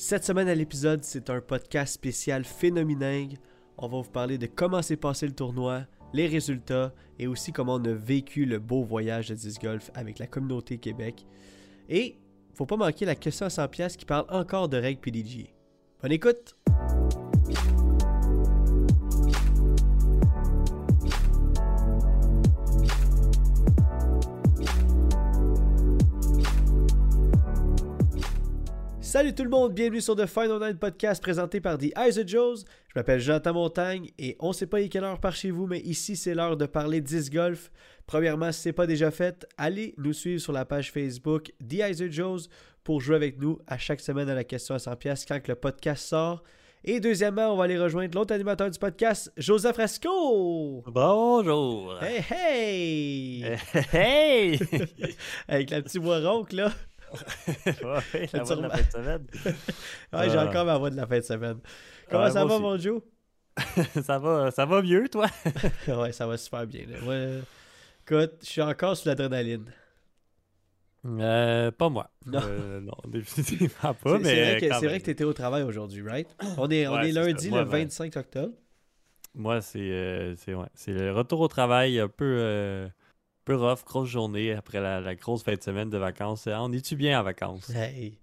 Cette semaine à l'épisode, c'est un podcast spécial phénoméningue. On va vous parler de comment s'est passé le tournoi, les résultats et aussi comment on a vécu le beau voyage de disc golf avec la communauté Québec. Et faut pas manquer la question à 100 pièces qui parle encore de règles PDG. Bonne écoute. Salut tout le monde, bienvenue sur The Final Night Podcast présenté par The Eyes of Joes. Je m'appelle Jonathan Montagne et on sait pas il est quelle heure par chez vous, mais ici c'est l'heure de parler disc golf. Premièrement, si ce n'est pas déjà fait, allez nous suivre sur la page Facebook The Eyes of Joes pour jouer avec nous à chaque semaine à la question à 100 pièces quand le podcast sort. Et deuxièmement, on va aller rejoindre l'autre animateur du podcast, Joseph Fresco. Bonjour. Hey hey. Hey. Avec la petite voix ronque là. ouais, la voix de la fin de semaine. ouais, j'ai Ah. encore ma voix de la fin de semaine. Comment Ouais, ça va, aussi. mon Joe? ça va, ça va mieux, toi? ouais, ça va super bien. Là. Ouais. Écoute, je suis encore sous l'adrénaline. Euh, pas moi. Non. Euh, non, définitivement pas, c'est vrai que, tu étais au travail aujourd'hui, right? On est, on Ouais, est lundi, le ben- 25 octobre. Moi, c'est euh, ouais, le retour au travail un peu, peu rough, grosse journée après la, la grosse fin de semaine de vacances. Euh, On est-tu bien en vacances? Hey.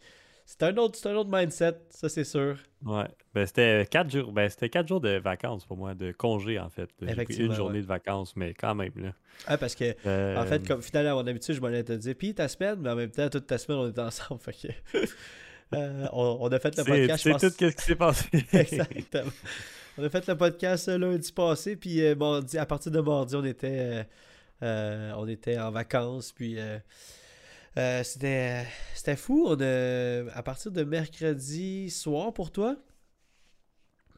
C'est un, autre, c'est un autre mindset, ça c'est sûr. Ouais. Ben, c'était quatre jours. Ben, c'était quatre jours de vacances pour moi, de congé en fait. J'ai pris Effectivement, une journée ouais. de vacances, mais quand même là. Ah, parce que, Euh, en fait, comme finalement, à mon habitude, je m'en allais te dire, puis ta semaine, mais en même temps, toute ta semaine, on était ensemble. Fait que, euh, on, on a fait le podcast, c'est pense. tout ce qui s'est passé. Exactement. On a fait le podcast euh, lundi passé, puis euh, mardi, à partir de mardi, on était, euh, euh, on était en vacances, puis euh, euh, c'était, c'était fou. On a, à partir de mercredi soir pour toi,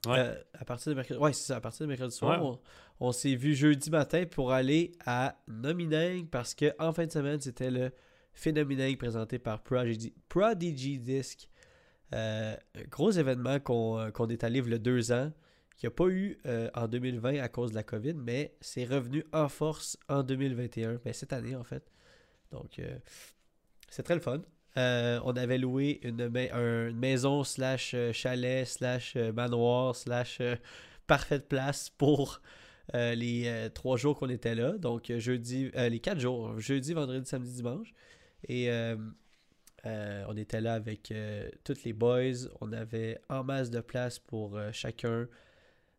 Ouais. euh, à partir de mercredi, ouais, c'est ça, à partir de mercredi soir, Ouais. on, on s'est vu jeudi matin pour aller à Nomining parce que en fin de semaine, c'était le Phénoméning présenté par Prodigy, Prodigy Disc. Euh, gros événement qu'on euh, qu'on est allé il y a deux ans, qu'il n'y a pas eu euh, en 2020 à cause de la COVID, mais c'est revenu en force en 2021, ben, cette année en fait. Donc, euh, c'est très le fun. Euh, on avait loué une, une maison slash chalet slash manoir slash parfaite place pour les trois jours qu'on était là. Donc jeudi, les quatre jours, jeudi, vendredi, samedi, dimanche. Et on était là avec tous les boys. On avait en masse de place pour chacun.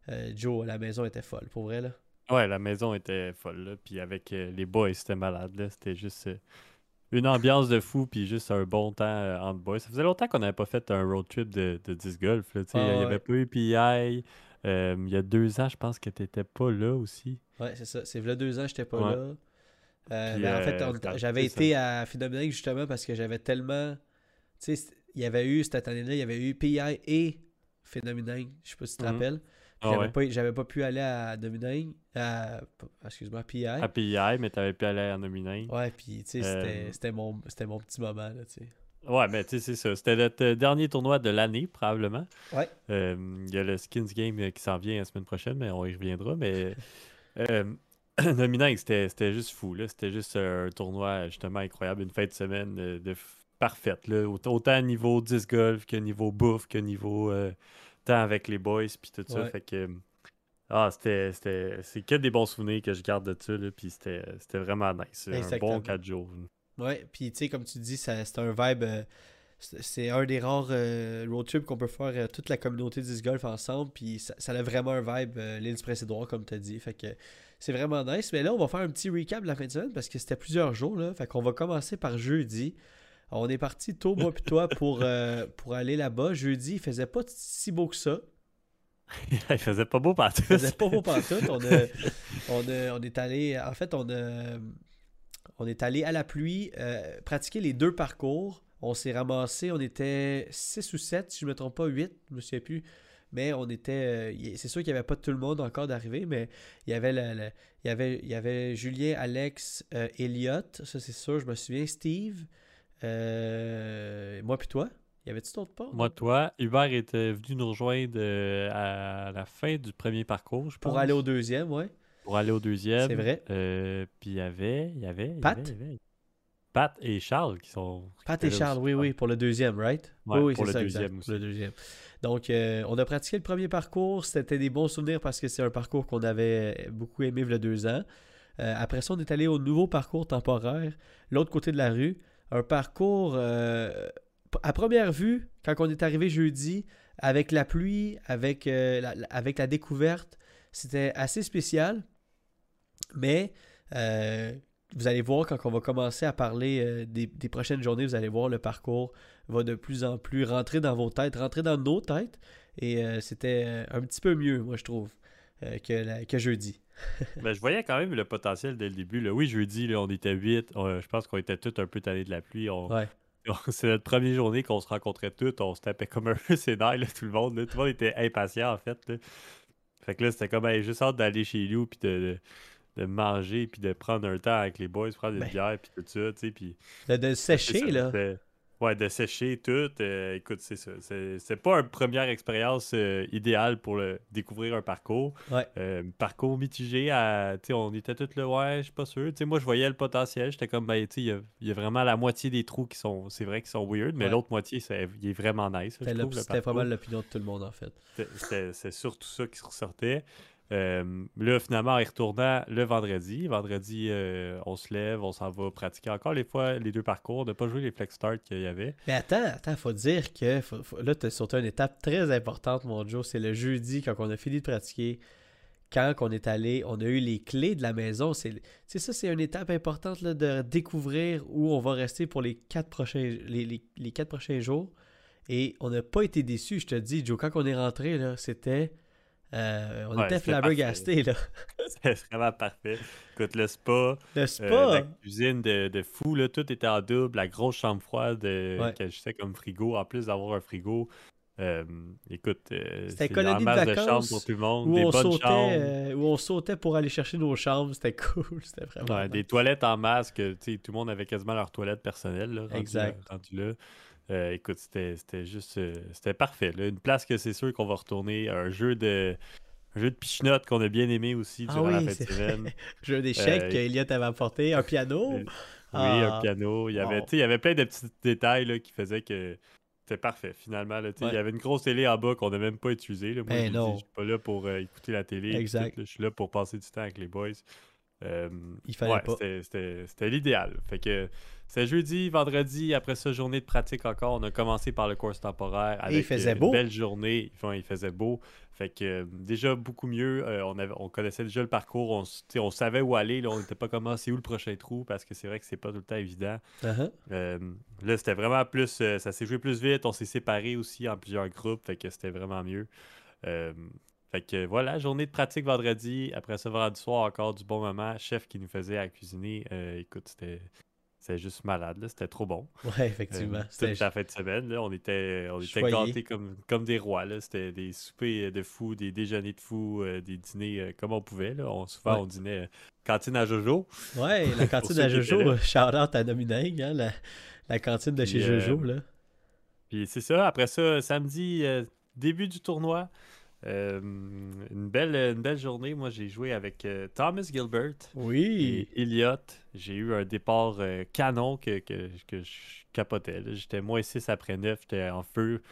Euh, Joe, la maison était folle, pour vrai là. Ouais, la maison était folle, là. Puis avec euh, les boys, c'était malade, là. C'était juste euh, une ambiance de fou, puis juste un bon temps euh, entre boys. Ça faisait longtemps qu'on n'avait pas fait un road trip de, de disc golf, là. Tu sais, Ah, il n'y ouais. avait pas eu PI. Euh, il y a deux ans, je pense que tu n'étais pas là aussi. Ouais, c'est ça. C'est là deux ans, j'étais pas Ouais. là. Euh, Puis, ben, en fait, j'avais été à Phénoménique justement parce que j'avais tellement. Tu sais, il y avait eu cette année-là, il y avait eu PI et Phénoménique. Je sais pas si tu te Mhm. rappelles. Ah j'avais, ouais. pas, j'avais pas pu aller à Dominating. À, excuse-moi, PI. À PI, mais tu n'avais pu aller en nominé. Ouais, puis tu sais, c'était, Euh, c'était, mon, c'était mon petit moment, là, tu sais. Ouais, mais tu sais, c'est ça. C'était notre euh, dernier tournoi de l'année, probablement. Ouais. Euh, Il y a le Skins Game qui s'en vient la semaine prochaine, mais on y reviendra. Mais euh, c'était c'était juste fou. là. C'était juste un tournoi justement incroyable. Une fin de semaine de parfaite. Là. Aut- Autant niveau disc golf que niveau bouffe, que niveau euh, temps avec les boys, puis tout ça. Ouais. Fait que. Ah, c'était. c'était- C'est que des bons souvenirs que je garde de ça. Là, puis c'était c'était vraiment nice. Un Exactement. bon 4 jours. Ouais, puis tu sais, comme tu dis, ça, c'est un vibe. euh, c'est un des rares euh, road trips qu'on peut faire euh, toute la communauté du golf ensemble. Puis ça, ça a vraiment un vibe, euh, l'île du Prince-Édouard, comme tu as dit. Fait que c'est vraiment nice. Mais là, on va faire un petit recap de la fin de semaine parce que c'était plusieurs jours. Là. Fait qu'on va commencer par jeudi. On est parti tôt, moi puis toi, pour, euh, pour aller là-bas. Jeudi, il faisait pas si beau que ça. Il faisait pas beau partout. Il faisait pas beau pantoute. On, a, on, a- on est allé, en fait, on, a, on est allé à la pluie euh, pratiquer les deux parcours. On s'est ramassé, on était 6 ou 7, si je ne me trompe pas, 8, je me souviens plus. Mais on était. euh, c'est sûr qu'il n'y avait pas tout le monde encore d'arriver, mais il y avait le- le- il y avait, il y avait Julien, Alex, euh, Elliot, ça c'est sûr, je me souviens, Steve, euh, moi puis toi. Y avait-tu d'autres pas? Moi, toi, Hubert était venu nous rejoindre euh, à la fin du premier parcours, je pense. Pour aller au deuxième, ouais. Pour aller au deuxième. C'est vrai. Euh, puis il y avait. Il y avait. Pat? y avait- Pat et Charles qui sont. Pat et Charles, oui, oui, pour le deuxième, right? Ouais, oui, pour c'est le ça, deuxième exact, aussi. pour le deuxième. Donc, euh, on a pratiqué le premier parcours. C'était des bons souvenirs parce que c'est un parcours qu'on avait beaucoup aimé il y a deux ans. Euh, après ça, on est allé au nouveau parcours temporaire, l'autre côté de la rue. Un parcours, euh, à première vue, quand on est arrivé jeudi, avec la pluie, avec, euh, la, découverte, c'était assez spécial. Mais euh, vous allez voir quand on va commencer à parler des, prochaines journées, vous allez voir le parcours va de plus en plus rentrer dans vos têtes, rentrer dans nos têtes. Et c'était un petit peu mieux, moi, je trouve, que, la- que jeudi. Ben, je voyais quand même le potentiel dès le début. Là. Oui, jeudi, là, on était 8. je pense qu'on était tous un peu tannés de la pluie. On- Ouais. C'est notre première journée qu'on se rencontrait tous. On se tapait comme un là, tout le monde. là. Tout le monde était impatient, en fait. là. Fait que là, c'était comme hey, juste hâte d'aller chez nous, puis de, de, de manger, puis de prendre un temps avec les boys, prendre une Ben. bière, puis tout ça, tu sais. Puis De, sécher, là. Ouais, de sécher tout. euh, écoute, c'est ça. C'est c'est pas une première expérience euh, idéale pour le- découvrir un parcours. Ouais. Euh, parcours mitigé, à, tu sais, on était tous là, ouais, je suis pas sûr. Tu sais, moi, je voyais le potentiel. J'étais comme, ben, il y y, a vraiment la moitié des trous qui sont, c'est vrai, qui sont weird, mais Ouais. l'autre moitié, il est vraiment nice. C'était le pas mal l'opinion de tout le monde, en fait. C'était- surtout ça qui ressortait. Euh, là, finalement, en retournant le vendredi, vendredi, euh, on se lève, on s'en va pratiquer encore les fois les deux parcours. On n'a pas joué les flex start qu'il y avait. Mais attends, attends, faut dire que là, tu as sauté une étape très importante, mon Joe. C'est le jeudi, quand on a fini de pratiquer. Quand on est allé, on a eu les clés de la maison. C'est ça, c'est une étape importante de découvrir où on va rester pour les quatre prochains, les, les- quatre prochains jours. Et on n'a pas été déçus, je te dis, Joe. Quand on est rentré, c'était. Euh, on Ouais, était c'était flabbergastés, là. C'est vraiment parfait. Écoute, le spa, Le euh, spa. la cuisine de, de fou, là, tout était en double. La grosse chambre froide euh, Ouais. comme frigo, en plus d'avoir un frigo. Euh, écoute, euh, C'était c'est colonie de masse de vacances chambres pour tout le monde, où des on, bonnes sautait, chambres. euh, où on sautait pour aller chercher nos chambres. C'était cool. C'était vraiment. Ouais, des toilettes en masse que tout le monde avait quasiment leur toilette personnelle. Là, rendu, Exact. rendu là. Euh, écoute, c'était juste. euh, c'était parfait. là. Une place que c'est sûr qu'on va retourner. Un jeu de. Un jeu de pichenotte qu'on a bien aimé aussi Ah durant la fin de semaine. Jeu d'échecs Euh, que Elliot avait apporté, un piano. Oui, Ah. un piano. Il y, avait, il y avait plein de petits détails là, qui faisaient que c'était parfait finalement. là. Ouais. Il y avait une grosse télé en bas qu'on n'a même pas utilisée. Moi, Ben dit, non. je suis pas là pour euh, écouter la télé. Exact. tout. Je suis là pour passer du temps avec les boys. Il fallait ouais, c'était l'idéal. Fait que c'est jeudi, vendredi, après ça, journée de pratique encore. On a commencé par le course temporaire avec il faisait euh, une beau. belle journée. Enfin, il faisait beau. Fait que euh, déjà beaucoup mieux. Euh, on, avait, on connaissait déjà le parcours. On, savait où aller. Là. On n'était pas comment c'est où le prochain trou? Parce que c'est vrai que c'est pas tout le temps évident. Uh-huh. Euh, là, c'était vraiment plus. ça s'est joué plus vite. On s'est séparés aussi en plusieurs groupes. Fait que c'était vraiment mieux. Fait que voilà, journée de pratique vendredi. Après ça, vendredi soir, encore du bon moment. Chef qui nous faisait à cuisiner. Écoute, c'était. C'était juste malade, là. C'était trop bon. Ouais, effectivement. Euh, C'était- la fin de semaine, là, on était, on était gâtés comme, comme des rois. là. C'était des soupers de fous, des déjeuners de fous, euh, des dîners euh, comme on pouvait. Là. On, souvent, Ouais. on dînait cantine à Jojo. Ouais, la cantine à Jojo, shout-out à Nomineng, hein, la, la cantine de chez Puis, Jojo, là. Puis c'est ça. Après ça, samedi, début du tournoi. Euh, une, belle, une belle journée. Moi, j'ai joué avec euh, Thomas Gilbert Oui. et Elliott. J'ai eu un départ euh, canon que, que, que je capotais. J'étais moins 6 après 9. J'étais en feu.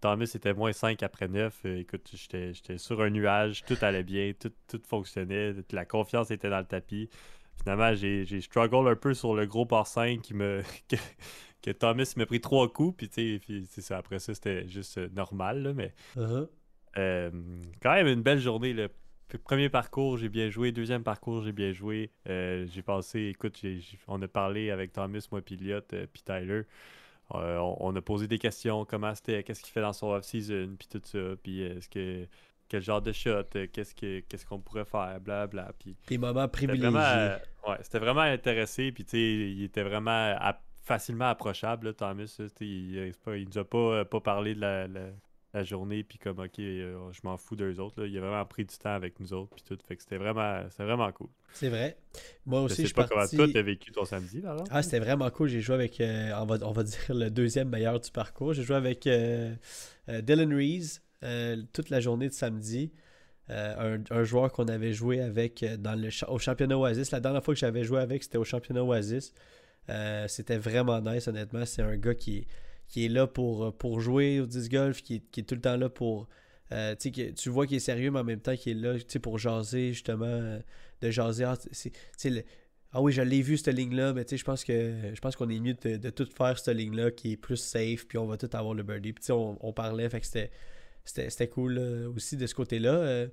Thomas était moins 5 après 9. Euh, écoute, j'étais sur un nuage. Tout allait bien. Tout, tout fonctionnait. La confiance était dans le tapis. Finalement, j'ai struggle un peu sur le gros par 5 qui me. que, Thomas m'a pris trois coups. Puis, tu sais. Après ça, c'était juste normal. là, mais Uh-huh. Euh, quand même une belle journée. Le premier parcours, j'ai bien joué. Deuxième parcours, j'ai bien joué. Euh, j'ai passé, écoute, on a parlé avec Thomas, moi, puis Elliott, euh, puis Tyler. Euh, on, on a posé des questions. Comment c'était, qu'est-ce qu'il fait dans son off-season, puis tout ça. Puis est-ce que quel genre de shot, qu'est-ce que qu'est-ce qu'on pourrait faire, bla bla. Puis Des moments c'était privilégiés. vraiment, ouais, c'était vraiment intéressé. Puis, tu sais, il était vraiment facilement approchable, là, Thomas. là, il, il, il nous a pas, pas parlé de la, la- la journée, puis comme, OK, euh, je m'en fous d'eux autres. Là. Il a vraiment pris du temps avec nous autres, puis tout. Fait que c'était vraiment, vraiment cool. C'est vrai. Moi Je aussi, je sais suis pas comment toi, t'as vécu ton samedi, exemple. Ah, c'était vraiment cool. J'ai joué avec, euh, on, va, on va dire, le deuxième meilleur du parcours. J'ai joué avec euh, Dylan Rees toute la journée de samedi. Un, un joueur qu'on avait joué avec dans le, au championnat Oasis. La dernière fois que j'avais joué avec, c'était au championnat Oasis. C'était vraiment nice, honnêtement. C'est un gars qui est, qui est là pour, pour jouer au disc golf, qui est, qui est tout le temps là pour. tu vois qu'il est sérieux, mais en même temps qu'il est là pour jaser, justement, de jaser. Ah, ah oui, je l'ai vu cette ligne-là, mais je pense je pense qu'on est mieux de, tout faire cette ligne-là qui est plus safe, puis on va tout avoir le birdie. Puis on, on parlait, fait que c'était cool aussi de ce côté-là. Euh.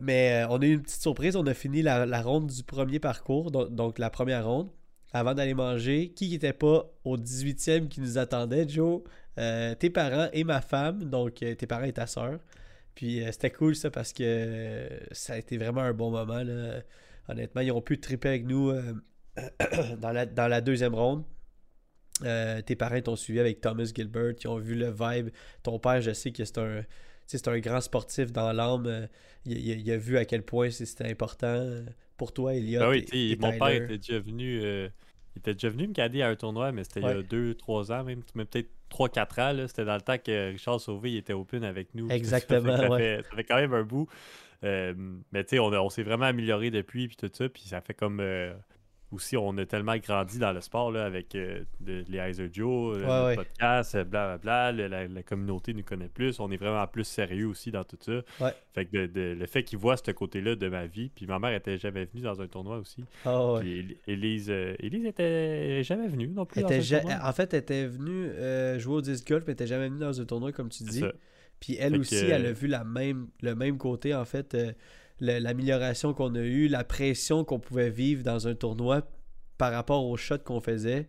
mais euh, on a eu une petite surprise, on a fini la, ronde du premier parcours, donc, la première ronde, avant d'aller manger. Qui n'était pas au 18e qui nous attendait, Joe? Euh, Tes parents et ma femme, donc tes parents et ta soeur. Puis c'était cool ça parce que ça a été vraiment un bon moment. Honnêtement, ils ont pu triper avec nous euh, dans, la, deuxième ronde. Euh, tes parents t'ont suivi avec Thomas Gilbert, ils ont vu le vibe. Ton père, je sais que c'est un, c'est un grand sportif dans l'âme. Euh, il, a vu à quel point c'était important pour toi, il y a. oui, mon père était déjà venu. il était déjà venu me cader à un tournoi, mais c'était il y a 2-3 ans, même, peut-être 3-4 ans. C'était dans le temps que Richard Sauvé était open avec nous. Exactement. Ça fait, ça fait, quand même un bout. Euh, mais tu sais, on, on s'est vraiment amélioré depuis, puis tout ça, puis ça fait comme. Euh, aussi, on a tellement grandi dans le sport là, avec euh, les Heiser Joe, le podcast, blablabla. La, la, communauté nous connaît plus. On est vraiment plus sérieux aussi dans tout ça. Fait que le fait qu'ils voient ce côté-là de ma vie, puis ma mère était jamais venue dans un tournoi aussi. Oh, puis Elise, Elise était jamais venue non plus. en fait, elle était venue jouer au disc golf, mais elle était jamais venue dans un tournoi, comme tu dis. Puis elle aussi, elle a vu la même, le même côté, en fait, euh, l'amélioration qu'on a eue, la pression qu'on pouvait vivre dans un tournoi par rapport aux shots qu'on faisait.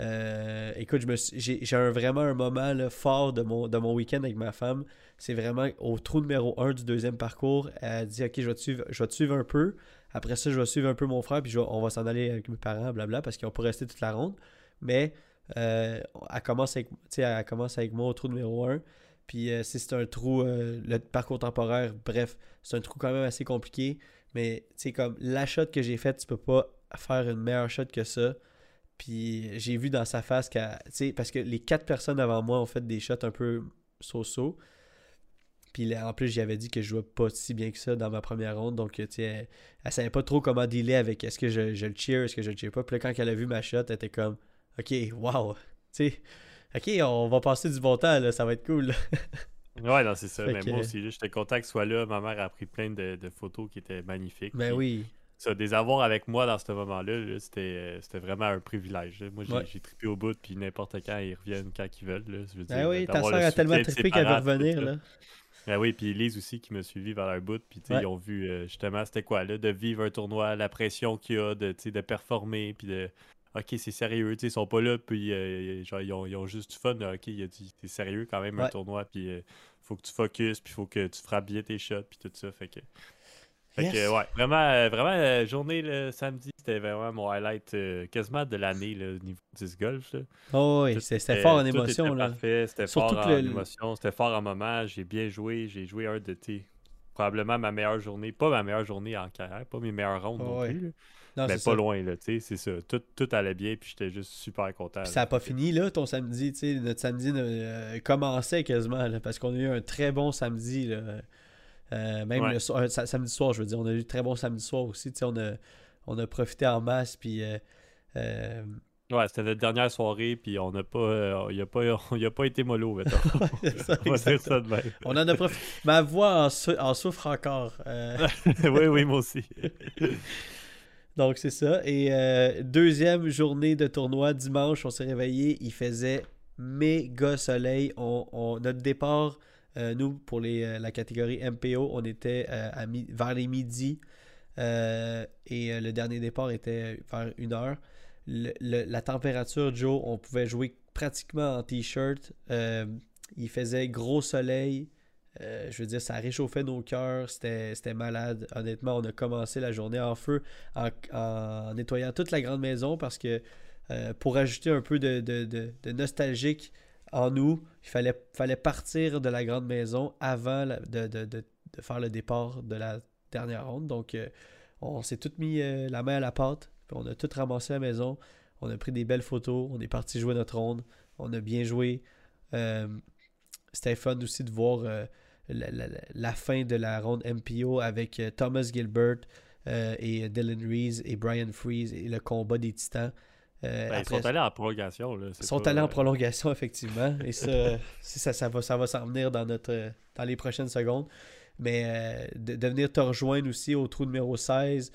Euh, écoute, j'ai vraiment un moment fort de mon, week-end avec ma femme. C'est vraiment au trou numéro 1 du deuxième parcours. Elle dit Ok, je vais te suivre, je un peu. Après ça, je vais suivre un peu mon frère, puis on va s'en aller avec mes parents, blabla, parce n'ont pas resté toute la ronde. Mais euh, elle, commence avec, elle commence avec moi au trou numéro 1. Puis euh, si c'est un trou, euh, le parcours temporaire, bref, c'est un trou quand même assez compliqué. Mais sais, comme la shot que j'ai faite, tu peux pas faire une meilleure shot que ça. Puis j'ai vu dans sa face qu'elle. Parce que les quatre personnes avant moi ont fait des shots un peu so-so. Puis en plus, j'avais dit que je jouais pas si bien que ça dans ma première ronde. Donc, tu sais, elle, elle, savait pas trop comment dealer avec est-ce que je, je, le cheer, est-ce que je le cheer pas. Puis là, quand elle a vu ma shot, elle était comme, OK, wow. Tu sais, OK, on va passer du bon temps, là, ça va être cool. ouais, non, c'est ça. Mais moi aussi, j'étais content que soit là. Ma mère a pris plein de, photos qui étaient magnifiques. Ben oui. Ça, des avoirs avec moi dans ce moment-là, c'était vraiment un privilège. Moi, j'ai trippé au bout, puis n'importe quand, ils reviennent quand ils veulent. Là. Je ben oui, ta soeur a tellement trippé qu'elle veut revenir. Là. Ben oui, puis Lise aussi qui m'a suivi vers leur bout, puis ils ont vu euh, justement c'était quoi là, de vivre un tournoi, la pression qu'il y a, de, de performer, puis de OK, c'est sérieux, ils sont pas là, puis euh, genre, ils, ont, juste du fun. OK, il a dit, c'est sérieux quand même un tournoi, puis il euh, faut que tu focuses, puis il faut que tu frappes bien tes shots, puis tout ça. Fait que, fait que ouais, vraiment, euh, vraiment, journée le samedi, c'était vraiment mon highlight quasiment de l'année au niveau du golf. Oh oui, c'était fort en émotion. Là. C'était fort en émotion, c'était fort en moment. J'ai bien joué, j'ai joué un de tes. Probablement ma meilleure journée, pas ma meilleure journée en carrière, pas mes meilleures rondes non plus. Mais ben, pas loin, là, tu sais, c'est ça. Tout, tout, allait bien, puis j'étais juste super content. ça n'a pas fini, là, ton samedi, tu sais. Notre samedi euh, commençait quasiment, là, parce qu'on a eu un très bon samedi, là. Euh, même le soir, samedi soir, je veux dire, on a eu un très bon samedi soir aussi, tu sais, on a, on a profité en masse, puis... Euh, ouais, c'était notre dernière soirée, puis on n'a pas, il a pas, a pas été mollo, mettons. on va dire ça de même. On en a profité. Ma voix en, en souffre encore. oui, oui, moi aussi. Donc, c'est ça. Et euh, deuxième journée de tournoi, dimanche, on s'est réveillé. Il faisait méga soleil. On, notre départ, euh, nous, pour les, euh, la catégorie MPO, on était vers les midi. et le dernier départ était vers une heure. la température, Joe, on pouvait jouer pratiquement en t-shirt. il faisait gros soleil. Euh, je veux dire, ça réchauffait nos cœurs, c'était malade. Honnêtement, on a commencé la journée en feu en, nettoyant toute la grande maison parce que euh, pour ajouter un peu de, nostalgique en nous, il fallait, fallait partir de la grande maison avant de, faire le départ de la dernière ronde. Donc, euh, on s'est tout mis la main à la pâte, on a tout ramassé la maison, on a pris des belles photos, on est parti jouer notre ronde, on a bien joué. C'était fun aussi de voir euh, la, fin de la ronde MPO avec euh, Thomas Gilbert euh, et Dylan Reese et Brian Freeze et le combat des titans. Ben, ils sont allés en prolongation. Là. ils sont pas, allés en prolongation, effectivement. Et ça, c'est- ça, ça va, ça va s'en venir dans, notre, dans les prochaines secondes. Mais de, de venir te rejoindre aussi au trou numéro 16,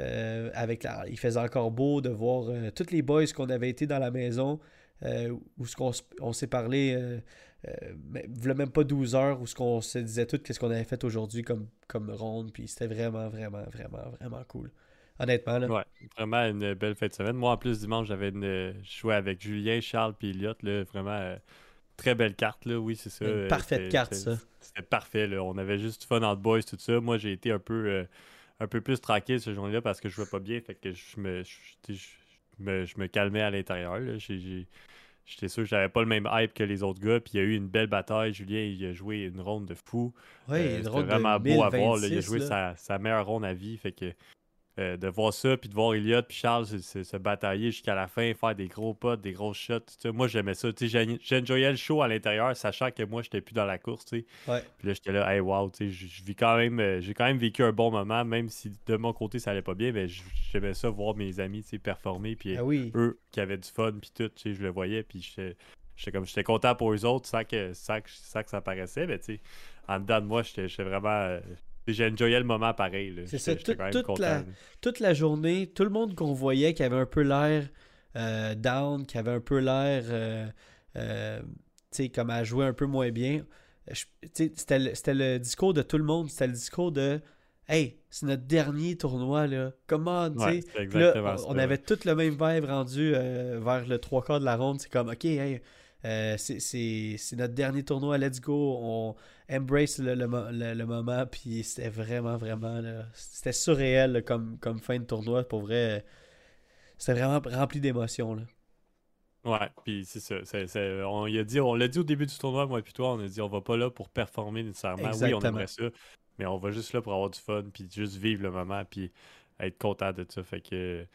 euh, avec la, il faisait encore beau de voir euh, tous les boys qu'on avait été dans la maison, euh, où ce qu'on on s'est parlé, euh, euh, mais v'là même pas 12 heures, où ce qu'on se disait tout qu'est-ce qu'on avait fait aujourd'hui comme, comme ronde. Puis c'était vraiment, vraiment, vraiment, vraiment cool. Honnêtement, là. Ouais, vraiment une belle fin de semaine. Moi, en plus, dimanche, j'avais une... jouais avec Julien, Charles puis Elliott. Là, vraiment, euh, très belle carte. Là. Oui, c'est ça. Une euh, parfaite carte, ça. C'était parfait. Là. On avait juste du fun entre boys, tout ça. Moi, j'ai été un peu, un peu plus tranquille ce jour-là parce que je jouais pas bien. Fait que je me, je, je me, je me calmais à l'intérieur. J'étais sûr que j'avais pas le même hype que les autres gars. Puis il y a eu une belle bataille. Julien, il a joué une ronde de fou. Oui, Euh, une c'était de vraiment beau à voir. là. Il a 1026, joué sa, sa meilleure ronde à vie. Fait que euh, de voir ça, puis de voir Elliot puis Charles se, batailler jusqu'à la fin, faire des gros potes, des grosses shots. moi, j'aimais ça. J'enjoyais le show à l'intérieur, sachant que moi, j'étais plus dans la course. Puis là, j'étais là, hey, wow, quand même, euh, j'ai quand même vécu un bon moment, même si de mon côté, ça allait pas bien. Mais j'aimais ça, voir mes amis performer. Puis Ah oui. eux qui avaient du fun, puis tout, je le voyais, puis j'étais j'étais comme j'étais content pour eux autres, sans que, sans que, sans que ça paraissait, mais tu sais, en dedans de moi, j'étais j'étais vraiment. J'ai enjoyé le moment pareil. C'est ça, tout- quand même toute content, la- toute la journée, tout le monde qu'on voyait qui avait un peu l'air euh, down, qui avait un peu l'air, euh, euh, tu sais, comme à jouer un peu moins bien, c'était le, le discours de tout le monde, c'était le discours de Hey, c'est notre dernier tournoi, là. Comment, tu sais. Ouais, là, on, on avait tout le même vibe rendu euh, vers le trois quarts de la ronde. C'est comme, OK, hey, euh, c'est notre dernier tournoi, let's go. On embrace le, le le- le moment. Puis c'était vraiment, vraiment, c'était surréel là, comme, comme fin de tournoi. Pour vrai, c'était vraiment rempli d'émotions. là. Ouais, puis c'est ça. on l'a dit au début du tournoi, moi et puis toi, on a dit on va pas là pour performer nécessairement. Oui, on aimerait ça, mais on va juste là pour avoir du fun, puis juste vivre le moment, puis être content de ça. Fait que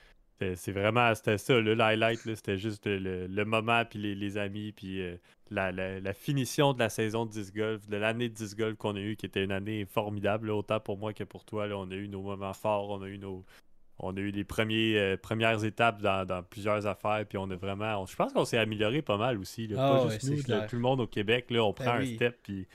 c'est vraiment, c'était ça, le highlight, c'était juste le, le moment, puis les, les amis, puis euh, la, la- la finition de la saison de 10 golf, de l'année de 10 golf qu'on a eue, qui était une année formidable, là, autant pour moi que pour toi. Là, on a eu nos moments forts, on a eu nos. On a eu les premiers, euh, premières étapes dans, dans plusieurs affaires, puis on a vraiment. on- je pense qu'on s'est amélioré pas mal aussi. là. Ah pas ouais, juste c'est nous, là, tout le monde au Québec, là, on Ben prend un step, puis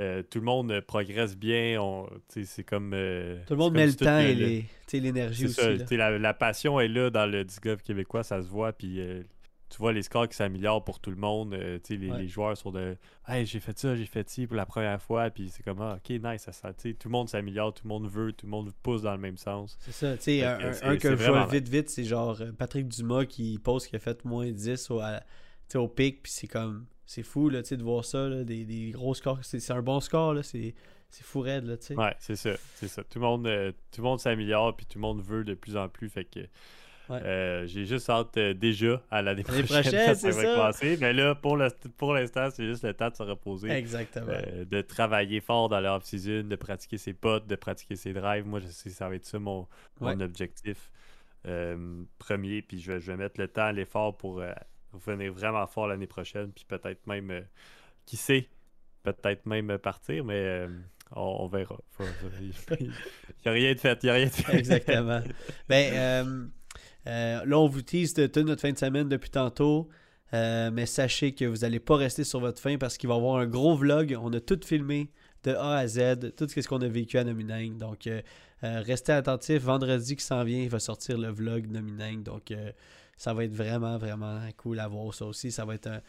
euh, tout le monde euh, progresse bien. On, c'est comme. euh, Tout le monde met le temps et le- l'énergie aussi. ça, là. la, la passion est là dans le disc québécois, ça se voit, puis euh, tu vois les scores qui s'améliorent pour tout le monde. les, Ouais. les joueurs sont de Hey, j'ai fait ça, j'ai fait ci pour la première fois, puis c'est comme ah, ok, nice, ça, ça, tout le monde s'améliore, tout le monde veut, tout le monde pousse dans le même sens. C'est ça, tu sais, Fait un, un- un que je vois vite, vite, c'est genre Patrick Dumas qui pose qu'il a fait moins 10 au, à- au pic, puis c'est comme, c'est fou, là, de voir ça, là, des, des gros scores, c'est un bon score, là, c'est fou raide, là. Ouais, c'est ça, c'est ça. Tout le monde, euh, tout le monde s'améliore, puis tout le monde veut de plus en plus, fait que. Ouais. euh, j'ai juste hâte euh, déjà à l'année prochaine, va ça. commencer. Mais là, pour le- pour l'instant, c'est juste le temps de se reposer. Exactement. De travailler fort dans la off-season, de pratiquer ses potes, de pratiquer ses drives. Moi, je sais que ça va être ça mon, mon Ouais. objectif premier. Puis je vais, je vais mettre le temps, l'effort pour revenir vraiment fort l'année prochaine. Puis peut-être même, euh, qui sait, peut-être même partir, mais euh, on, verra. Il n'y a rien de fait. Il n'y a rien de fait. Exactement. ben, euh, là, on vous tease de toute notre fin de semaine depuis tantôt. Mais sachez que vous n'allez pas rester sur votre fin parce qu'il va y avoir un gros vlog. On a tout filmé de A à Z, tout ce qu'on a vécu à Nominang. Donc, restez attentifs. Vendredi qui s'en vient, il va sortir le vlog Nominang. Donc, ça va être vraiment, vraiment cool à voir ça aussi. Ça va être un,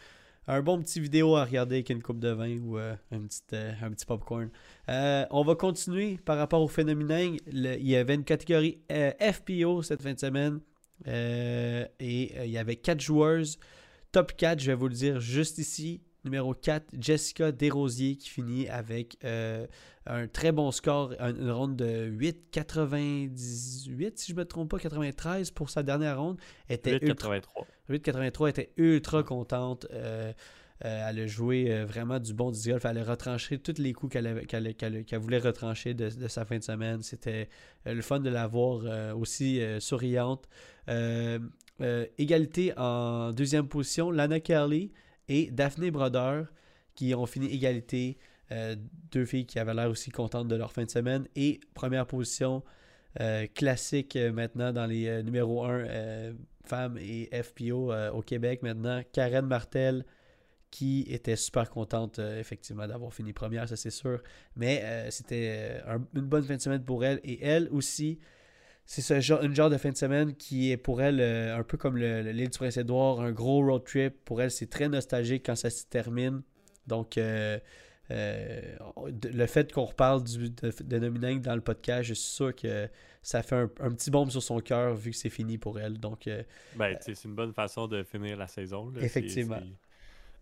un bon petit vidéo à regarder avec une coupe de vin ou euh, un, petit, euh, un petit popcorn. Euh, on va continuer par rapport au phénomène. Il y avait une catégorie euh, FPO cette fin de semaine. Et il y avait 4 joueurs. Top 4, je vais vous le dire juste ici. Numéro 4, Jessica Desrosiers qui finit avec euh, un très bon score, un- une ronde de 8,98 si je ne me trompe pas, 93 pour sa dernière ronde. Était ultra, 8,83. 8,83 était ultra contente. Euh, euh, elle a joué euh, vraiment du bon disc golf. Elle a retranché tous les coups qu'elle voulait retrancher de, de sa fin de semaine. C'était euh, le fun de la voir aussi souriante. Égalité en deuxième position, Lana Kelly et Daphné Broder qui ont fini égalité. Euh, deux filles qui avaient l'air aussi contentes de leur fin de semaine. Et première position, classique maintenant dans les numéros 1 femmes et FPO au Québec maintenant. Karen Martel, qui était super contente, effectivement, d'avoir fini première, ça c'est sûr. Mais c'était une bonne fin de semaine pour elle. Et elle aussi, c'est ce genre, une genre de fin de semaine qui est pour elle un peu comme l'île du Prince-Édouard, un gros road trip. Pour elle, c'est très nostalgique quand ça se termine. Donc, euh, le fait qu'on reparle du, de, de dans le podcast, je suis sûr que ça fait un, petit bombe sur son cœur vu que c'est fini pour elle. Donc, euh, ben, c'est une bonne façon de finir la saison. Effectivement.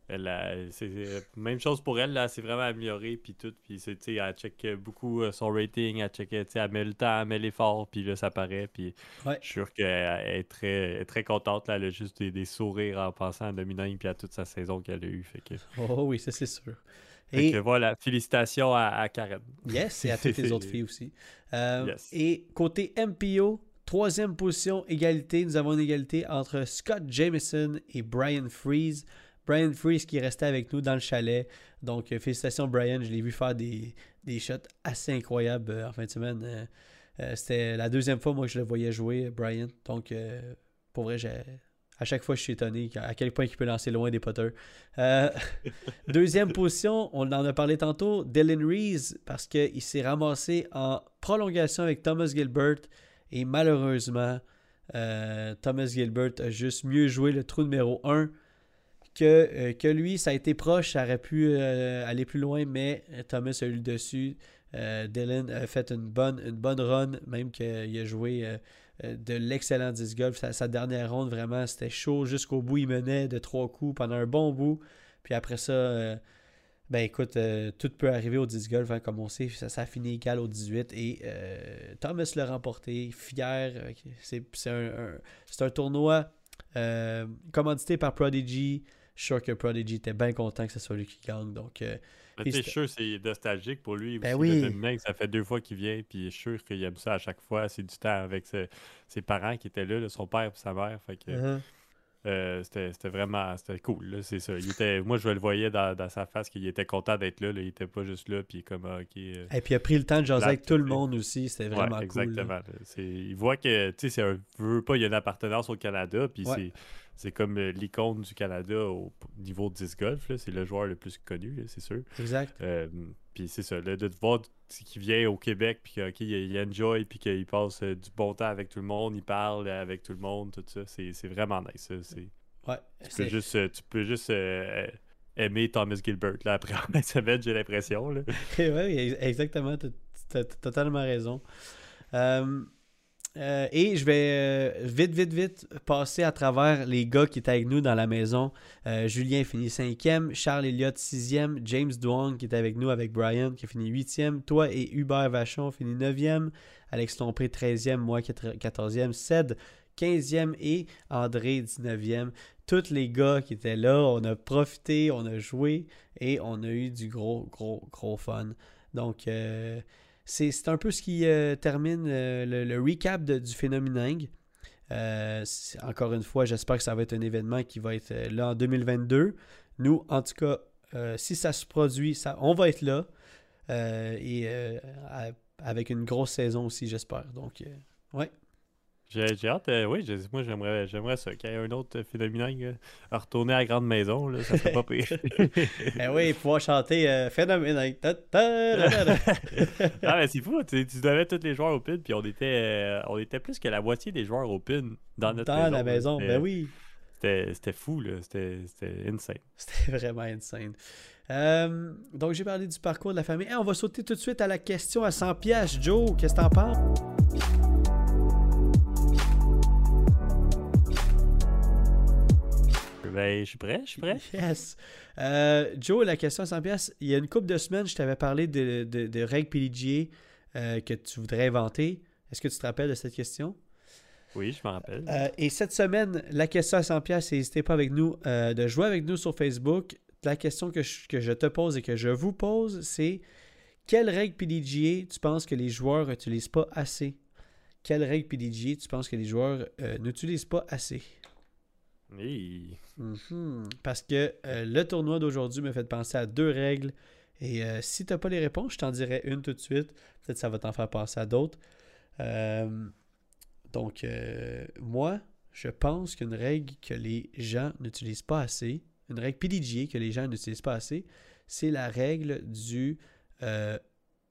C'est même chose pour elle, là, c'est vraiment amélioré, puis tout, puis elle check beaucoup euh, son rating, elle, check, elle met le temps, elle met l'effort, puis là, ça paraît, puis je suis sûr qu'elle est très, très contente, là, elle a juste des, sourires en pensant à Dominant, puis à toute sa saison qu'elle a eue, fait que... Oh oui, ça c'est sûr. Et voilà, félicitations à, Karen. Yes, et à toutes les autres filles aussi. Euh, et côté MPO, troisième position, égalité. Nous avons une égalité entre Scott Jameson et Brian Freeze. Brian Freeze qui restait avec nous dans le chalet. Donc, euh, félicitations, Brian. Je l'ai vu faire des, des, shots assez incroyables euh, en fin de semaine. C'était la deuxième fois, moi, que je le voyais jouer, Brian. Donc, pour vrai, j'ai à chaque fois, je suis étonné à quel point il peut lancer loin des potters. Euh, deuxième position, on en a parlé tantôt, Dylan Reese, parce qu'il s'est ramassé en prolongation avec Thomas Gilbert. Et malheureusement, euh, Thomas Gilbert a juste mieux joué le trou numéro 1 que, euh, que lui. Ça a été proche, ça aurait pu aller plus loin, mais Thomas a eu le dessus. Dylan a fait une bonne, une bonne run, même qu'il a joué euh, de l'excellent disc golf. Sa, dernière ronde, vraiment, c'était chaud jusqu'au bout. Il menait de trois coups pendant un bon bout. Puis après ça, euh, ben écoute, euh, tout peut arriver au disc golf, hein, comme on sait. Ça, ça a fini égal au 18. Et Thomas l'a remporté, fier. C'est un, un, tournoi commandité par Prodigy. Je suis sûr que Prodigy était bien content que ce soit lui qui gagne. Donc, mais tu sûr, c'est nostalgique pour lui. Ben oui. ça fait deux fois qu'il vient, puis je suis sûr qu'il aime ça à chaque fois. C'est du temps avec ses, parents qui étaient là, son père et sa mère. Fait que, euh, c'était vraiment c'était cool. C'est ça. Il était, moi, je le voyais dans, sa face qu'il était content d'être là, Il était pas juste là, puis comme, ah, OK. Euh, et puis il a pris le temps de jaser avec tout le monde aussi. C'était vraiment ouais, exactement. cool. Exactement. Il voit que, tu sais, un veut pas, il y a une appartenance au Canada, puis c'est c'est comme euh, l'icône du Canada au niveau de disc golf. C'est le joueur le plus connu, c'est sûr. Exact. Euh, puis c'est ça, de te voir qu'il vient au Québec, puis qu'il il enjoy, puis qu'il passe euh, du bon temps avec tout le monde, il parle avec tout le monde, tout ça. C'est vraiment nice. Ouais, tu, peux juste, tu peux juste aimer Thomas Gilbert là, après une semaine, j'ai l'impression. oui, exactement. Tu as, totalement raison. Euh, et je vais euh, vite, vite, vite passer à travers les gars qui étaient avec nous dans la maison. Euh, Julien finit cinquième, Charles Elliott sixième, James Duong qui est avec nous avec Brian qui a fini huitième, toi et Hubert Vachon fini neuvième, Alex Lompré treizième, moi quatorzième, Ced quinzième et André dix-neuvième. Tous les gars qui étaient là, on a profité, on a joué et on a eu du gros, gros, gros fun. Donc, c'est un peu ce qui euh, termine euh, le, recap du phénomène euh, encore une fois, j'espère que ça va être un événement qui va être là en 2022. Nous, en tout cas, si ça se produit, on va être là. et avec une grosse saison aussi, j'espère. Donc, ouais. J'ai hâte, euh, oui, moi j'aimerais j'aimerais ça, qu'il y ait un autre phénomène euh, à retourner à la grande maison, là, ça serait pas pire. eh oui, pouvoir chanter euh, phénomène. ah mais c'est fou, tu, tu devais tous les joueurs au PIN, puis on était on était plus que la moitié des joueurs au PIN dans notre dans la maison, ben oui. C'était fou, là, c'était insane. C'était vraiment insane. donc j'ai parlé du parcours de la famille. on va sauter tout de suite à la question à 100 pièces. Joe, qu'est-ce que t'en penses? Ben, je suis prêt, je suis prêt. Yes. Euh, Joe, la question à 100 pièces. Il y a une couple de semaines, je t'avais parlé de, de, règles PDGA euh, que tu voudrais inventer. Est-ce que tu te rappelles de cette question? Oui, je m'en rappelle. Euh, et cette semaine, la question à 100 pièces, n'hésitez pas avec nous de jouer avec nous sur Facebook. La question que je, que je te pose et que je vous pose, c'est quelle règle PDGA tu penses que les joueurs n'utilisent pas assez? Quelle règle PDGA tu penses que les joueurs n'utilisent pas assez? Mhm. Parce que euh, le tournoi d'aujourd'hui me fait penser à deux règles. Et euh, si tu n'as pas les réponses, je t'en dirai une tout de suite. Peut-être que ça va t'en faire penser à d'autres. Euh, donc, euh, moi, je pense qu'une règle que les gens n'utilisent pas assez, une règle PDGA que les gens n'utilisent pas assez, c'est la règle du euh,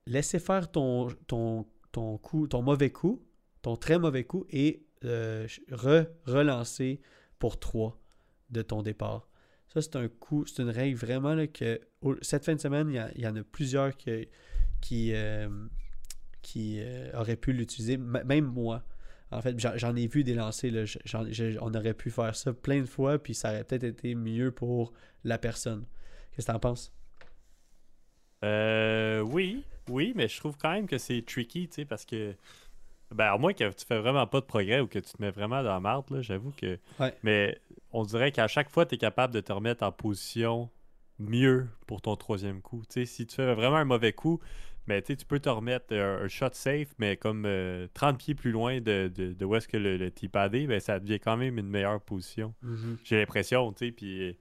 laisser faire ton, ton, ton, coup, ton mauvais coup, ton très mauvais coup, et re relancer pour 3 de ton départ. Ça, c'est un coup, c'est une règle vraiment là, que cette fin de semaine, il y, en a plusieurs qui, euh, qui euh, auraient pu l'utiliser, même moi. En fait, j'en ai vu des lancers, là, on aurait pu faire ça plein de fois, puis ça aurait peut-être été mieux pour la personne. Qu'est-ce que tu en penses? Euh, oui, oui, mais je trouve quand même que c'est tricky, tu sais, parce que ben, à moins que tu fais vraiment pas de progrès ou que tu te mets vraiment dans la marde, j'avoue que. Mais on dirait qu'à chaque fois, tu es capable de te remettre en position mieux pour ton troisième coup. si tu fais vraiment un mauvais coup, mais ben, tu peux te remettre un, shot safe, mais comme 30 euh, pieds plus loin de, de, où est-ce que le, le tip ben, ça devient quand même une meilleure position. Mm-hmm. J'ai l'impression, tu sais, puis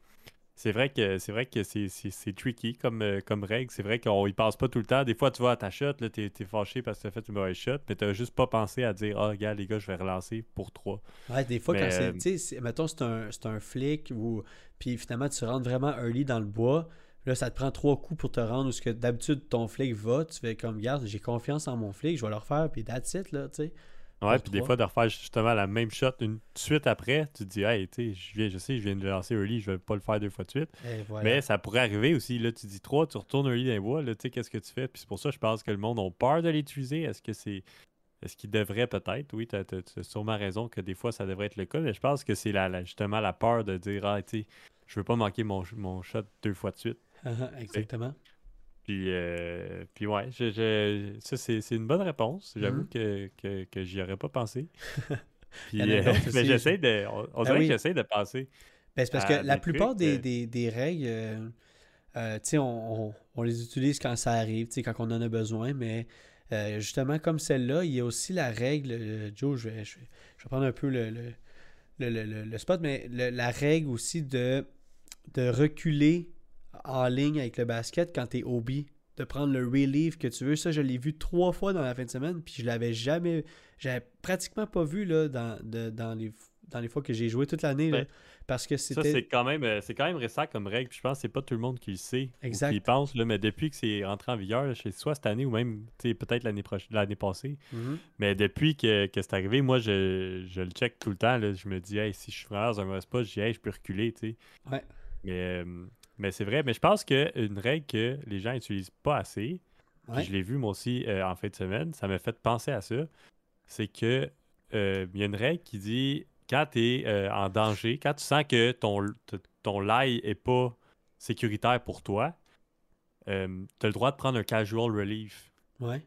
c'est vrai que c'est vrai que c'est tricky comme, euh, comme règle. C'est vrai qu'on y pense pas tout le temps. Des fois, tu vois à ta shot, là, t'es, es fâché parce que t'as fait une mauvaise shot, mais t'as juste pas pensé à dire Ah, regarde, les gars, je vais relancer pour trois. Ouais, des fois, quand c'est. Euh, tu sais, mettons, c'est un, un flic ou. Puis finalement, tu rentres vraiment early dans le bois. Là, ça te prend trois coups pour te rendre où ce que d'habitude ton flic va. Tu fais comme, garde, j'ai confiance en mon flic, je vais le refaire, puis that's it, là, tu sais. Ouais, puis des fois, de refaire justement la même shot une suite après, tu te dis, hey, tu sais, je, viens, je sais, je viens de lancer early, je vais pas le faire deux fois de suite. Mais ça pourrait arriver aussi. Là, tu dis trois, tu retournes early dans les bois, là, tu sais, qu'est-ce que tu fais? Puis c'est pour ça que je pense que le monde a peur de l'utiliser. Est-ce que c'est. Est-ce qu'il devrait peut-être? Oui, tu as, sûrement raison que des fois, ça devrait être le cas, mais je pense que c'est la, justement la peur de dire, ah, tu sais, je veux pas manquer mon, mon shot deux fois de suite. Exactement. Puis, euh, puis ouais, je, ça c'est, une bonne réponse. J'avoue mm-hmm. que, que, j'y aurais pas pensé. puis, euh, mais j'essaie de. On, ben dirait que j'essaie de passer. Ben, c'est parce que la plupart des, des, des, règles, euh, tu sais, on, on, les utilise quand ça arrive, tu sais, quand on en a besoin, mais justement, comme celle-là, il y a aussi la règle, Joe, je vais, je, vais, prendre un peu le, le, le, le spot, mais la règle aussi de, de reculer en ligne avec le basket quand tu es hobby, de prendre le relief que tu veux. Ça, je l'ai vu trois fois dans la fin de semaine, puis je l'avais jamais, j'avais pratiquement pas vu là, dans, dans, les, dans les fois que j'ai joué toute l'année. Ben, parce que c'était. Ça, c'est quand, même, euh, c'est quand même récent comme règle, puis je pense que c'est pas tout le monde qui le sait. Exact. qui pense, là, mais depuis que c'est rentré en vigueur, sais soit cette année ou même peut-être l'année l'année passée. Mm-hmm. Mais depuis que, que c'est arrivé, moi, je, je, le check tout le temps. Là, je me dis, hey, si je suis vraiment dans un mauvais spot, je dis, hey, je peux reculer. sais Ouais. Mais. Euh, mais c'est vrai, mais je pense qu'une règle que les gens n'utilisent pas assez, je l'ai vu moi aussi euh, en fin de semaine, ça m'a fait penser à ça, c'est que euh, il y a une règle qui dit quand tu es euh, en danger, quand tu sens que ton, ton lie n'est pas sécuritaire pour toi, tu as le droit de prendre un casual relief. Ouais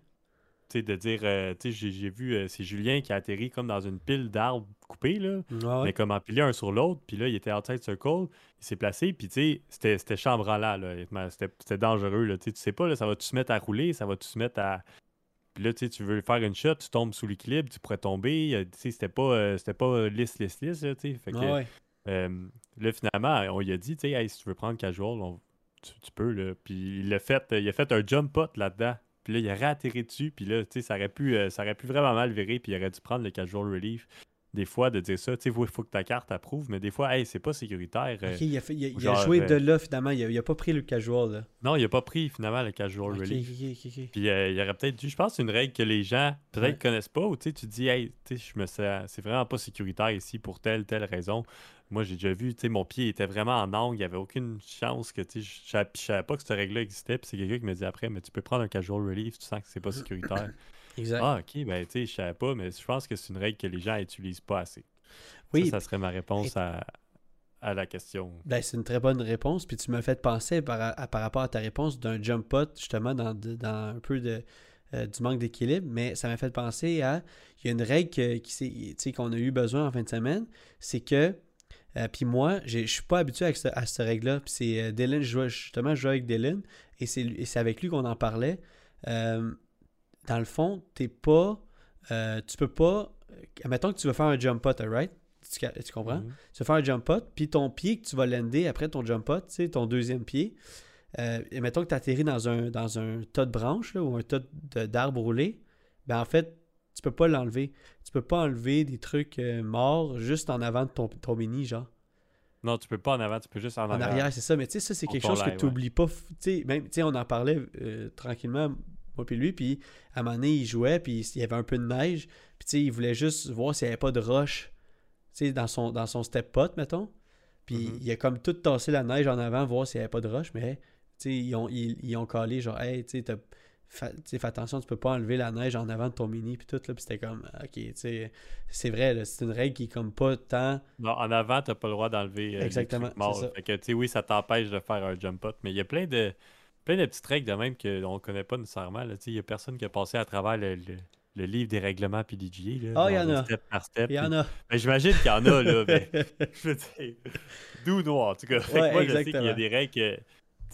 de dire, euh, tu sais, j'ai vu, euh, c'est Julien qui a atterri comme dans une pile d'arbres coupés, là, mais comme empilé un sur l'autre, puis là, il était outside circle, il s'est placé, puis tu sais, c'était chambranlant, là, c'était dangereux, là, tu sais pas, là, ça va-tu se mettre à rouler, ça va-tu se mettre à... Puis là, tu tu veux faire une shot, tu tombes sous l'équilibre, tu pourrais tomber, tu sais, c'était pas, euh, c'était pas lisse, lisse, lisse, tu sais, fait que... là, finalement, on lui a dit, tu sais, si tu veux prendre casual, tu, tu, peux, là, puis il a fait, il a fait un jump pot là-dedans. Puis là, il a réatterri dessus. Puis là, tu sais, ça, aurait pu, euh, ça aurait pu vraiment mal virer. Puis il aurait dû prendre le casual relief. Des fois, de dire ça, tu sais, il faut que ta carte approuve, mais des fois, hey, c'est pas sécuritaire. Euh, il a, il a, joué de euh, là, finalement. Il a, pas pris le casual. Là. Non, il a pas pris, finalement, le casual relief. Puis il aurait peut-être dû, je pense, une règle que les gens peut-être connaissent pas, ou tu sais, tu dis, hey, je me c'est vraiment pas sécuritaire ici pour telle, telle raison. Moi, j'ai déjà vu, tu sais, mon pied était vraiment en angle, il n'y avait aucune chance que, tu sais, je ne savais pas que cette règle-là existait. Puis c'est quelqu'un qui me dit après, mais tu peux prendre un casual relief, tu sens que c'est pas sécuritaire. Exact. Ah, ok, ben, tu sais, je savais pas, mais je pense que c'est une règle que les gens n'utilisent pas assez. Oui. Ça, serait ma réponse à, à la question. Ben, c'est une très bonne réponse. Puis tu m'as fait penser par, par rapport à ta réponse d'un jump pot, justement, dans, dans un peu de, euh, du manque d'équilibre, mais ça m'a fait penser à. Il y a une règle qui, qu'on a eu besoin en fin de semaine, c'est que euh, puis moi, je ne suis pas habitué à cette règle-là. Puis c'est euh, Dylan, justement, je joue avec Dylan et c'est avec lui qu'on en parlait. Euh, dans le fond, t'es pas. tu peux pas. Admettons que tu veux faire un jump pot, right? Tu, comprends? Mm-hmm. Tu veux faire un jump pot, puis ton pied que tu vas lander après ton jump pot, tu sais, ton deuxième pied. et mettons que tu atterris dans un, dans un tas de branches ou un tas d'arbres roulés. Ben en fait, Tu peux pas l'enlever. Tu peux pas enlever des trucs euh, morts juste en avant de ton, ton mini, genre. Non, tu peux pas en avant, tu peux juste en, En arrière, c'est ça. Mais tu sais, ça, c'est quelque chose que tu n'oublies pas. Tu sais, même, tu sais, on en parlait euh, tranquillement, moi puis lui, puis à un moment donné, il jouait, puis il y avait un peu de neige, puis tu sais, il voulait juste voir s'il n'y avait pas de roche, tu sais, dans son, dans son step pot, mettons. Puis Mhm. il a comme tout tassé la neige en avant, voir s'il n'y avait pas de roche, mais tu sais, ils ont, ils, ils ont collé, genre, hey, tu sais, fais attention, tu peux pas enlever la neige en avant de ton mini, puis tout, là, puis c'était comme, ok, tu sais, c'est vrai, c'est une règle qui est comme pas tant. Non, en avant, t'as pas le droit d'enlever euh, Exactement, ça. Fait que, tu sais, oui, ça t'empêche de faire un jump pot, mais il y a plein de, plein de petites règles de même qu'on connaît pas nécessairement. Il y a personne qui a passé à travers le, le- le livre des règlements PDGA. Ah, il y en a. Step par step. Il y en a. Ben, J'imagine qu'il y en a, là, mais je veux dire, d'où noir, en tout cas. Ouais, moi, je sais qu'il y a des règles que,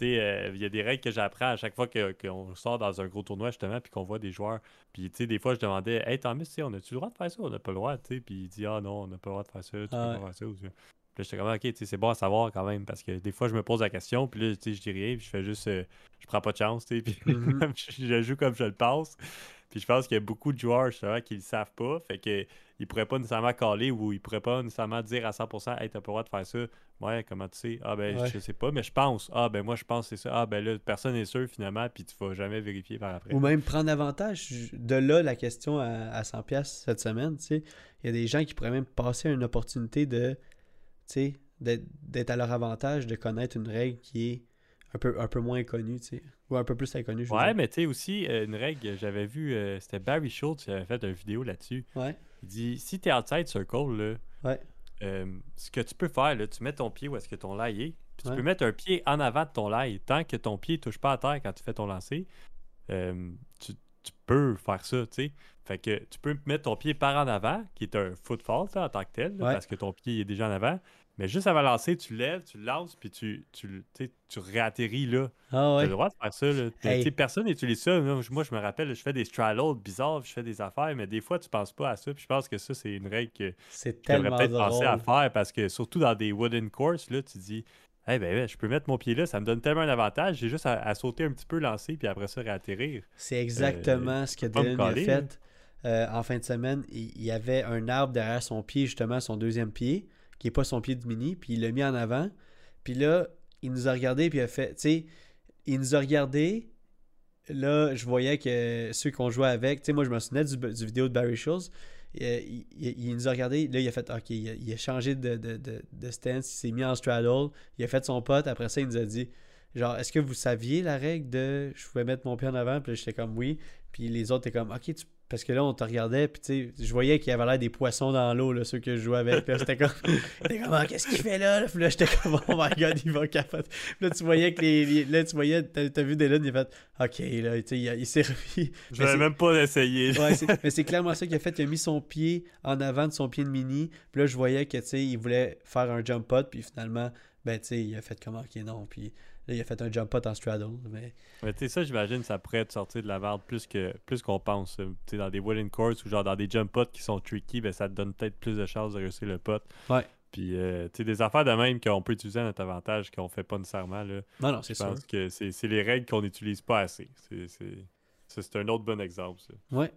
euh, il y a des règles que j'apprends à chaque fois que- qu'on sort dans un gros tournoi, justement, puis qu'on voit des joueurs. Puis, tu sais, des fois, je demandais, Hey, Thomas, on a-tu le droit de faire ça? On n'a pas le droit, tu sais. Puis, il dit, Ah non, on n'a pas le droit de faire ça, tu peux Ah pas faire ça. Puis j'étais comme, ok, c'est bon à savoir quand même, parce que des fois, je me pose la question, puis là, tu sais, je dis rien, puis je fais juste, euh, je prends pas de chance, tu sais, puis Mhm. je, je joue comme je le pense. Puis je pense qu'il y a beaucoup de joueurs, justement, qui le savent pas, fait que ils pourraient pas nécessairement caler ou ils pourraient pas nécessairement dire à 100% Hey, t'as pas le droit de faire ça. Ouais, comment tu sais? Ah, ben, Ouais. je sais pas, mais je pense. Ah, ben, moi, je pense que c'est ça. Ah, ben là, personne n'est sûr finalement, puis tu vas jamais vérifier par après. Ou même prendre avantage. De là, la question à, à 100$ piastres cette semaine, tu sais. Il y a des gens qui pourraient même passer une opportunité de, sais, d'être à leur avantage, de connaître une règle qui est un peu, un peu moins connue, tu sais. Ou un peu plus inconnue, je Ouais, dire. mais tu sais aussi, euh, une règle, j'avais vu, euh, c'était Barry Schultz qui avait fait une vidéo là-dessus. Ouais. Il dit si t'es outside circle, là, Ouais. euh, ce que tu peux faire, là, tu mets ton pied où est-ce que ton laille est, puis tu peux mettre un pied en avant de ton laille. Tant que ton pied touche pas à terre quand tu fais ton lancer, euh, tu, tu peux faire ça, tu sais. Fait que tu peux mettre ton pied par en avant, qui est un foot fault là, en tant que tel, là, Ouais. parce que ton pied est déjà en avant. Mais juste avant de lancer, tu lèves, tu lances, puis tu, tu, tu tu réatterris là. Ah T'as ouais. le droit de faire ça. Là. Hey. tu Personne n'utilise ça. Moi, je- me rappelle, je fais des straddles bizarres, je fais des affaires, mais des fois, tu penses pas à ça. Puis je pense que ça, c'est une règle que tu devrais peut-être penser à faire parce que surtout dans des wooden courses, là, tu dis Eh ben, ben, je peux mettre mon pied là, ça me donne tellement un avantage. J'ai juste à, à sauter un petit peu, lancer, puis après ça, réatterrir. C'est exactement ce que Dylan a fait euh, en fin de semaine. Il y avait un arbre derrière son pied, justement, son deuxième pied, qui n'est pas son pied de mini, puis il l'a mis en avant. Puis là, il nous a regardé, puis il a fait, tu sais, il nous a regardé. Là, je voyais que ceux qu'on jouait avec, tu sais, moi, je me souvenais du, du vidéo de Barry Schultz. Il, il- nous a regardé, là, il a fait, OK, il a, changé de, de, de, de stance, il s'est mis en straddle, il a fait son pote, après ça, il nous a dit, genre, est-ce que vous saviez la règle de je pouvais mettre mon pied en avant? Puis j'étais comme oui. Puis les autres étaient comme, OK, tu- parce que là, on te regardait, puis tu sais, je voyais qu'il y avait l'air des poissons dans l'eau, là, ceux que je jouais avec. Là, c'était comme, comme, Ah, qu'est-ce qu'il fait là? Puis là, j'étais comme, oh my god, il va capoter. Puis là, tu voyais que les. les- là, tu voyais, t'as, t'as vu Dylan, il a fait, OK, là, tu sais, il, s'est remis. Je vais même pas essayer. Ouais, mais c'est clairement ça qu'il a fait. Il a mis son pied en avant de son pied de mini. Puis là, je voyais que, tu sais, il voulait faire un jump pot. Puis finalement, ben, tu sais, il a fait comment, ok, non. Puis là, il a fait un jump pot en straddle. Mais Mais tu sais, ça, j'imagine, ça pourrait te sortir de la merde plus que plus qu'on pense. euh, Tu sais, dans des wooden courts ou genre dans des jump pots qui sont tricky, ben, ça te donne peut-être plus de chances de réussir le pot. Ouais. Puis, euh, tu sais, des affaires de même qu'on peut utiliser à notre avantage qu'on fait pas nécessairement, là. non, non, c'est Je sûr. pense que c'est les règles qu'on n'utilise pas assez. C'est un autre bon exemple, ça. Ouais.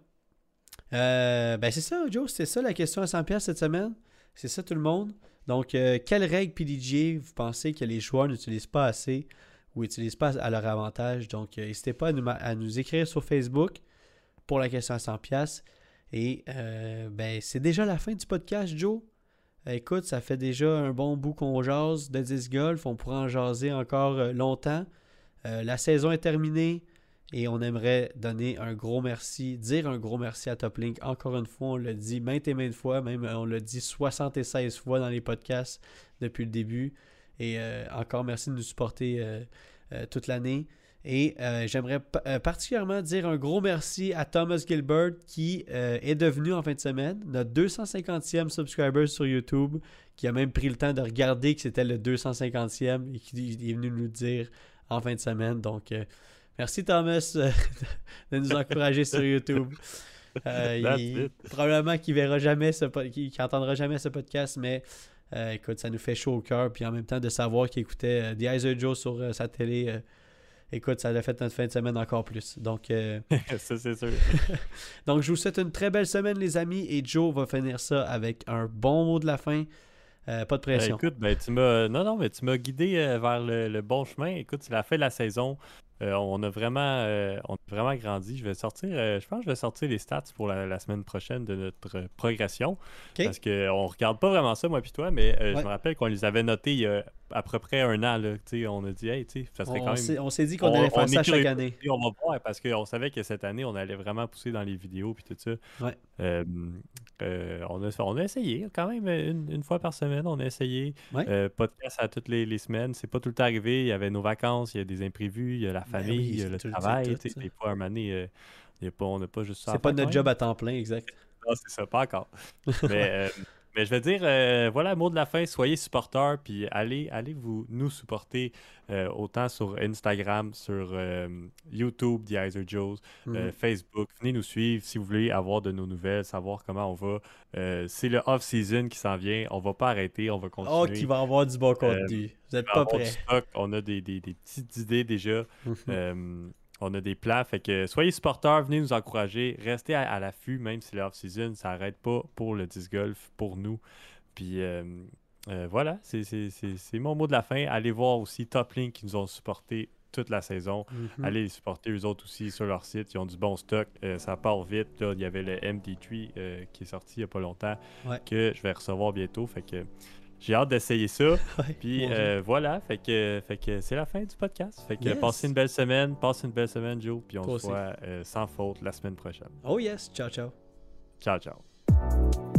Euh, ben, c'est ça, Joe. C'est ça la question à 100$ cette semaine. C'est ça, tout le monde. Donc, euh, quelle règle PDG vous pensez que les joueurs n'utilisent pas assez ou n'utilisent pas à leur avantage? Donc, euh, n'hésitez pas à nous, écrire sur Facebook pour la question à 100$. Et euh, ben, c'est déjà la fin du podcast, Joe. Écoute, ça fait déjà un bon bout qu'on jase de 10 golf. On pourra en jaser encore longtemps. La saison est terminée et on aimerait donner un gros merci, dire un gros merci à Toplink. Encore une fois, on l'a dit maintes et maintes fois, même euh, on l'a dit 76 fois dans les podcasts depuis le début. Et euh, encore merci de nous supporter euh, toute l'année. Et j'aimerais pa- particulièrement dire un gros merci à Thomas Gilbert qui est devenu en fin de semaine notre 250e subscriber sur YouTube, qui a même pris le temps de regarder que c'était le 250e et qui est venu nous le dire en fin de semaine. Donc, merci Thomas euh, de nous encourager sur YouTube. Euh, il- probablement qu'il verra jamais ce qu'il qu'il entendra jamais ce podcast, mais euh, écoute, ça nous fait chaud au cœur. Puis en même temps, de savoir qu'il écoutait euh, The Eyes of Joe sur sa télé écoute, ça a fait notre fin de semaine encore plus. Donc, ça, c'est sûr. donc, je vous souhaite une très belle semaine, les amis. Et Joe va finir ça avec un bon mot de la fin. Pas de Ben, pression. écoute, ben, tu m'as. Non, non, mais tu m'as guidé vers le, le bon chemin. Écoute, c'est la fin de la saison. Euh, on a vraiment euh, on a vraiment grandi. Je vais sortir, euh, je pense que je vais sortir les stats pour la, la semaine prochaine de notre progression. Parce qu'on regarde pas vraiment ça, moi puis toi, mais Ouais. je me rappelle qu'on les avait notés il y a à peu près un an. Là, on a dit, hey, tu sais, ça serait on quand même. on s'est dit qu'on on- allait faire ça chaque année. On va voir parce qu'on savait que cette année, on allait vraiment pousser dans les vidéos puis tout ça. Ouais. Euh, euh, on, a, on a essayé quand même une, une fois par semaine, on a essayé. Ouais. Euh, podcast à toutes les, les semaines. C'est pas tout le temps arrivé. Il y avait nos vacances, il y a des imprévus, il y a la Ben famille, oui, il y a c'est le tout travail. ça. Des fois, un euh, il y a pas, on n'a pas juste ça. C'est pas notre job à temps plein, exact. Non, c'est ça, pas encore. mais, euh, mais je vais dire, euh, voilà, mot de la fin, soyez supporters, puis allez, allez vous nous supporter euh, autant sur Instagram, sur euh, YouTube, The Iser Joes, Mhm. Facebook. Venez nous suivre si vous voulez avoir de nos nouvelles, savoir comment on va. C'est le off-season qui s'en vient. On va pas arrêter, on va continuer. Oh, qui va avoir du bon contenu. Vous êtes pas prêts. stock, on a des, des- des petites idées déjà. Mhm. On a des plans. Fait que soyez supporters, venez nous encourager. Restez à, à l'affût, même si le off-season, ça n'arrête pas pour le disc golf, pour nous. Puis euh, euh, voilà, c'est mon mot de la fin. Allez voir aussi Top Link qui nous ont supporté toute la saison. Mhm. Allez les supporter eux autres aussi sur leur site. Ils ont du bon stock. Euh, ça part vite. Là, il y avait le MD3 euh, qui est sorti il n'y a pas longtemps Ouais. que je vais recevoir bientôt. Fait que j'ai hâte d'essayer ça. Ouais, Puis euh, voilà, fait que, fait que c'est la fin du podcast. Fait que Yes. passez une belle semaine, passez une belle semaine, Joe, puis on Toi se aussi. voit euh, sans faute la semaine prochaine. Oh yes, ciao ciao. Ciao, ciao.